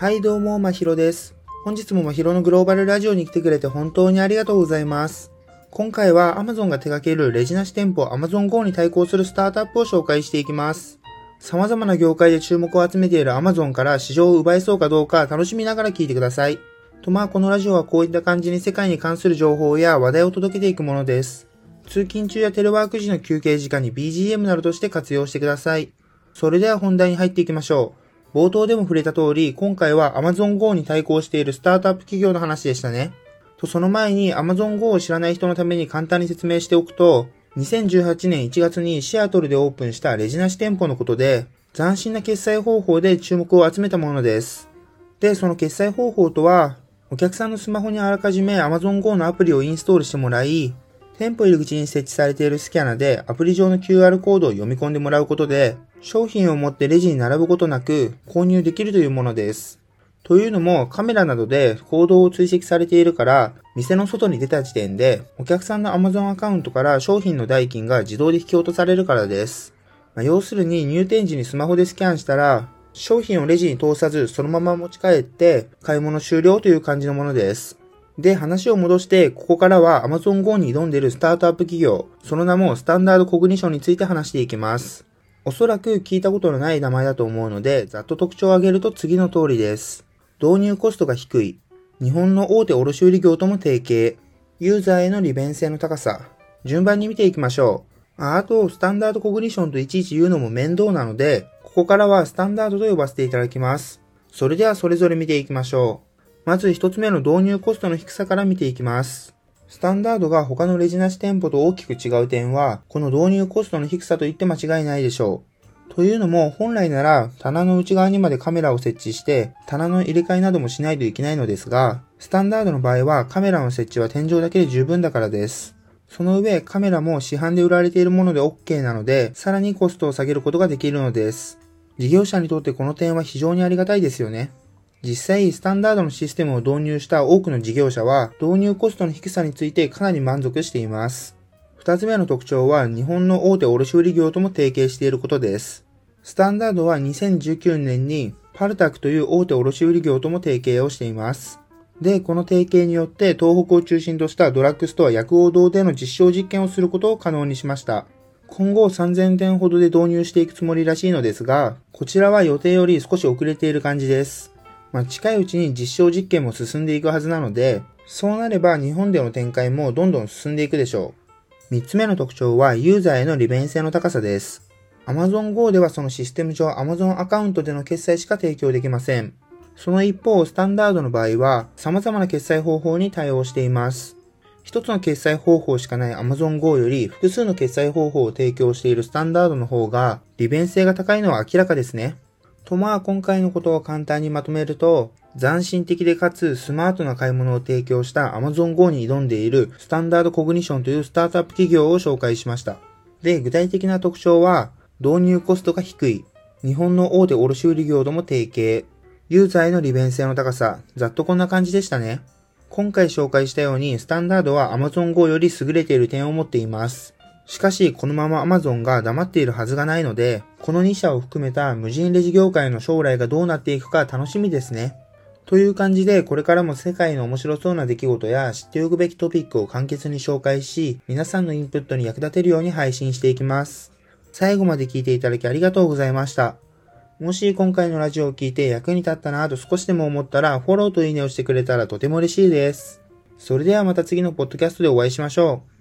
はいどうも、まひろです。本日もまひろのグローバルラジオに来てくれて本当にありがとうございます。今回は Amazon が手掛けるレジなし店舗 Amazon Go に対抗するスタートアップを紹介していきます。様々な業界で注目を集めている Amazon から市場を奪えそうかどうか楽しみながら聞いてください。とまあこのラジオはこういった感じに世界に関する情報や話題を届けていくものです。通勤中やテレワーク時の休憩時間に BGM などとして活用してください。それでは本題に入っていきましょう。冒頭でも触れた通り、今回は Amazon Go に対抗しているスタートアップ企業の話でしたね。と、その前に Amazon Go を知らない人のために簡単に説明しておくと、2018年1月にシアトルでオープンしたレジなし店舗のことで、斬新な決済方法で注目を集めたものです。で、その決済方法とは、お客さんのスマホにあらかじめ Amazon Go のアプリをインストールしてもらい、店舗入り口に設置されているスキャナでアプリ上の QR コードを読み込んでもらうことで、商品を持ってレジに並ぶことなく購入できるというものです。というのもカメラなどで行動を追跡されているから、店の外に出た時点でお客さんの Amazon アカウントから商品の代金が自動で引き落とされるからです。まあ要するに入店時にスマホでスキャンしたら、商品をレジに通さずそのまま持ち帰って買い物終了という感じのものです。で、話を戻して、ここからは Amazon Go に挑んでいるスタートアップ企業、その名もスタンダードコグニションについて話していきます。おそらく聞いたことのない名前だと思うので、ざっと特徴を挙げると次の通りです。導入コストが低い。日本の大手卸売業とも提携。ユーザーへの利便性の高さ。順番に見ていきましょう。ああと、スタンダードコグニションといちいち言うのも面倒なので、ここからはスタンダードと呼ばせていただきます。それではそれぞれ見ていきましょう。まず一つ目の導入コストの低さから見ていきます。スタンダードが他のレジなし店舗と大きく違う点は、この導入コストの低さと言って間違いないでしょう。というのも、本来なら棚の内側にまでカメラを設置して、棚の入れ替えなどもしないといけないのですが、スタンダードの場合はカメラの設置は天井だけで十分だからです。その上、カメラも市販で売られているもので OK なので、さらにコストを下げることができるのです。事業者にとってこの点は非常にありがたいですよね。実際、スタンダードのシステムを導入した多くの事業者は、導入コストの低さについてかなり満足しています。二つ目の特徴は、日本の大手卸売業とも提携していることです。スタンダードは2019年に、パルタクという大手卸売業とも提携をしています。で、この提携によって、東北を中心としたドラッグストア薬王堂での実証実験をすることを可能にしました。今後3000点ほどで導入していくつもりらしいのですが、こちらは予定より少し遅れている感じです。まあ、近いうちに実証実験も進んでいくはずなので、そうなれば日本での展開もどんどん進んでいくでしょう。三つ目の特徴はユーザーへの利便性の高さです。Amazon Go ではそのシステム上 Amazon アカウントでの決済しか提供できません。その一方、スタンダードの場合は様々な決済方法に対応しています。一つの決済方法しかない Amazon Go より複数の決済方法を提供しているスタンダードの方が利便性が高いのは明らかですね。とまあ今回のことを簡単にまとめると、斬新的でかつスマートな買い物を提供した Amazon Go に挑んでいるスタンダードコグニションというスタートアップ企業を紹介しました。で、具体的な特徴は、導入コストが低い、日本の大手卸売業とも提携、ユーザーへの利便性の高さ、ざっとこんな感じでしたね。今回紹介したように、スタンダードは Amazon Go より優れている点を持っています。しかし、このまま Amazon が黙っているはずがないので、この2社を含めた無人レジ業界の将来がどうなっていくか楽しみですね。という感じで、これからも世界の面白そうな出来事や知っておくべきトピックを簡潔に紹介し、皆さんのインプットに役立てるように配信していきます。最後まで聞いていただきありがとうございました。もし今回のラジオを聞いて役に立ったなぁと少しでも思ったら、フォローといいねをしてくれたらとても嬉しいです。それではまた次のポッドキャストでお会いしましょう。